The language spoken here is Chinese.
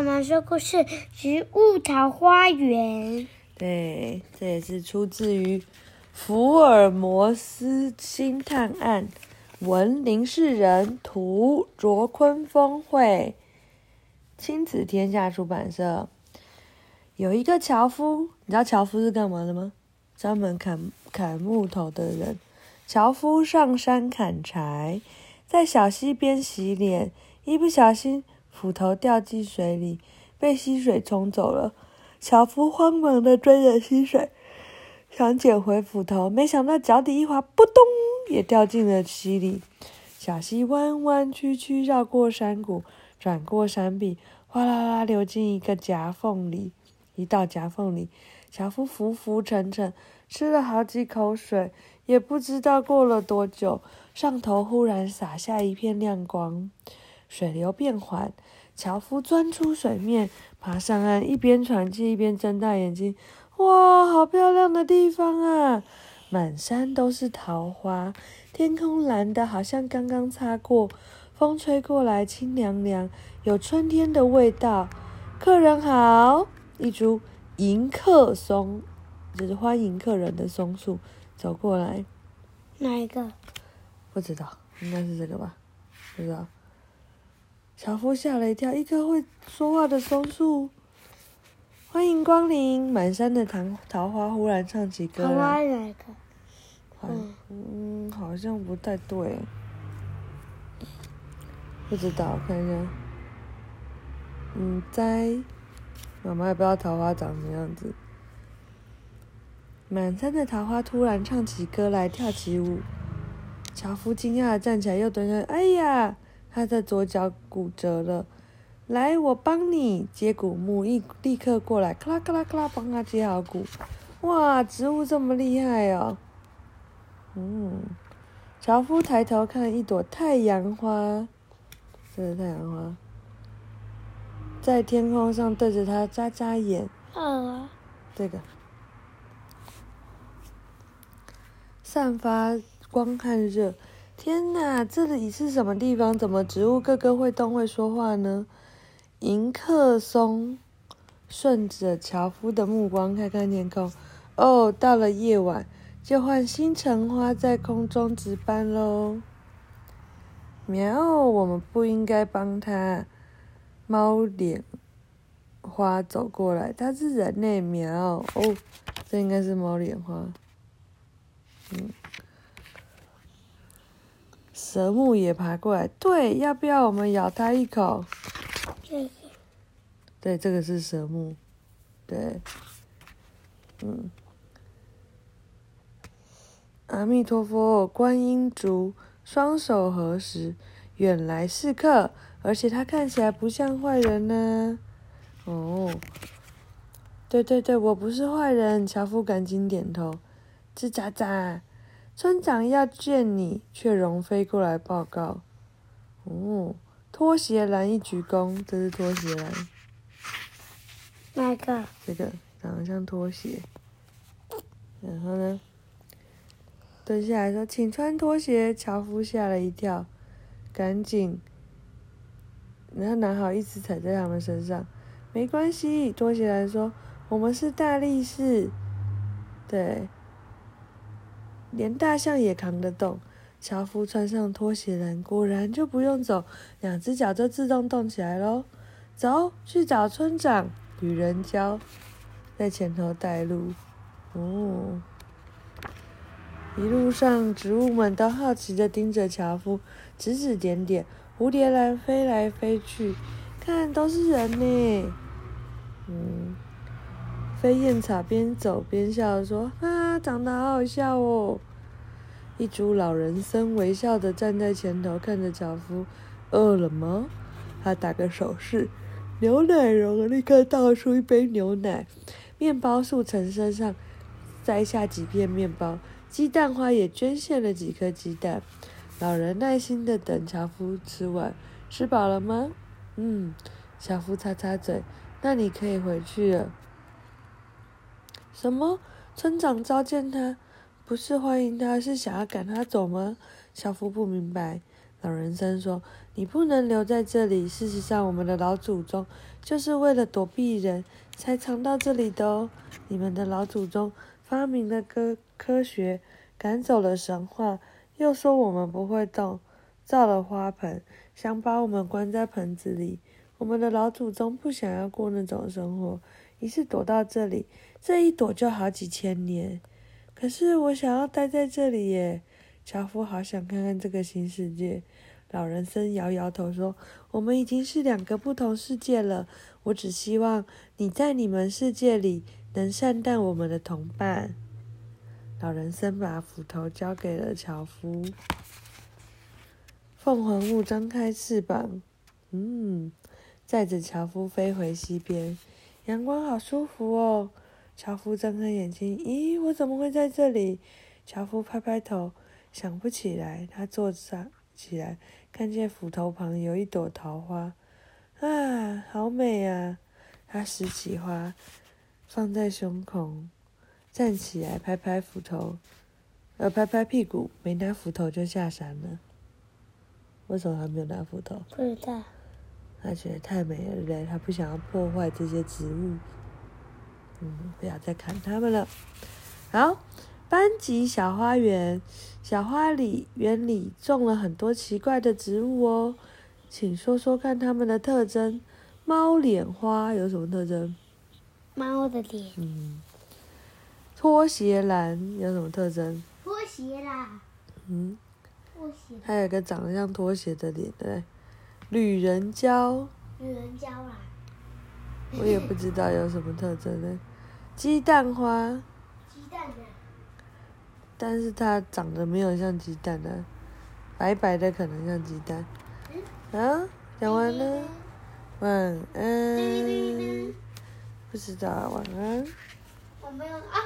我们说故事《植物桃花源》。对，这也是出自于福尔摩斯星探案，文林世仁，图卓坤峰绘，亲子天下出版社。有一个樵夫，你知道樵夫是干嘛的吗？专门砍砍木头的人。樵夫上山砍柴，在小溪边洗脸，一不小心斧头掉进水里，被溪水冲走了。樵夫慌忙地追着溪水，想捡回斧头，没想到脚底一滑，扑通，也掉进了溪里。小溪弯弯曲曲，绕过山谷，转过山壁，哗啦啦流进一个夹缝里。一到夹缝里，樵夫浮浮沉沉，吃了好几口水。也不知道过了多久，上头忽然洒下一片亮光，水流变缓，樵夫钻出水面，爬上岸，一边喘气一边睁大眼睛。哇，好漂亮的地方啊！满山都是桃花，天空蓝得好像刚刚擦过，风吹过来清凉凉，有春天的味道。客人好，一株迎客松，就是欢迎客人的松树。走过来，哪一个？不知道，应该是这个吧？不知道。樵夫吓了一跳，一棵会说话的松树。欢迎光临！满山的桃桃花忽然唱起歌来。桃花哪个？嗯嗯，好像不太对。不知道，我看一下。嗯，在妈妈也不知道桃花长什么样子。满山的桃花突然唱起歌来，跳起舞。樵夫惊讶的站起来，又蹲下。哎呀，他的左脚骨折了。来，我帮你。接骨木一立刻过来，咔啦咔啦咔啦，帮他接好骨。哇，植物这么厉害哦。嗯，樵夫抬头看一朵太阳花，这是太阳花，在天空上对着他眨眨眼。嗯，这个。散发光和热，天哪！这里是什么地方？怎么植物个个会动会说话呢？迎客松顺着樵夫的目光看看天空，哦，到了夜晚，就换星辰花在空中值班喽。喵，我们不应该帮它。猫脸花走过来，它是人类喵哦，这应该是猫脸花。嗯，蛇木也爬过来。对，要不要我们咬它一口？这个。对，这个是蛇木。对，嗯。阿弥陀佛，观音竹双手合十，远来是客，而且他看起来不像坏人呢。哦，对对对，我不是坏人。樵夫赶紧点头。吱喳喳，村长要见你，却荣飞过来报告。哦，拖鞋男一鞠躬，这是拖鞋男。哪个？这个长得像拖鞋。然后呢，蹲下来说：“请穿拖鞋。”樵夫吓了一跳，赶紧，然后拿好一直踩在他们身上。没关系，拖鞋男说：“我们是大力士。”对。连大象也扛得动。樵夫穿上拖鞋人，果然就不用走，两只脚就自动动起来喽。走，去找村长。旅人甲在前头带路。哦，一路上，植物们都好奇地盯着樵夫，指指点点。蝴蝶兰飞来飞去，看，都是人呢。嗯。飞燕草边走边笑说：“啊，长得好好笑哦！”一株老人参微笑的站在前头，看着樵夫。饿了吗？他打个手势，牛奶龙立刻倒出一杯牛奶。面包树从身上摘下几片面包，鸡蛋花也捐献了几颗鸡蛋。老人耐心的等樵夫吃完。吃饱了吗？嗯。樵夫擦擦嘴。那你可以回去了。什么？村长召见他，不是欢迎他，是想要赶他走吗？小夫不明白。老人参说：“你不能留在这里。事实上，我们的老祖宗就是为了躲避人才藏到这里的哦。你们的老祖宗发明了科科学，赶走了神话，又说我们不会动，造了花盆，想把我们关在盆子里。我们的老祖宗不想要过那种生活，于是躲到这里。这一躲就好几千年。可是我想要待在这里耶。”樵夫好想看看这个新世界。老人生摇摇头说：“我们已经是两个不同世界了。我只希望你在你们世界里能善待我们的同伴。”老人生把斧头交给了樵夫。凤凰木张开翅膀，嗯，载着樵夫飞回西边。阳光好舒服哦。樵夫睁开眼睛，咦，我怎么会在这里？樵夫拍拍头。想不起来，他坐上起来，看见斧头旁有一朵桃花，啊，好美啊！他拾起花，放在胸口，站起来，拍拍斧头，呃，拍拍屁股，没拿斧头就下山了。为什么还没有拿斧头？不知道。他觉得太美了，对不对？他不想要破坏这些植物。嗯，不要再砍它们了。好。班级小花园，小花里园里种了很多奇怪的植物哦，请说说看它们的特征。猫脸花有什么特征？猫的脸。嗯。拖鞋兰有什么特征？拖鞋啦。嗯。拖鞋。还有一个长得像拖鞋的脸，对。旅人蕉。旅人蕉啦。我也不知道有什么特征呢。鸡蛋花。鸡蛋啊但是它长得没有像鸡蛋呢、啊，白白的可能像鸡蛋。啊，讲完了，晚安。不知道，晚安。我没有啊。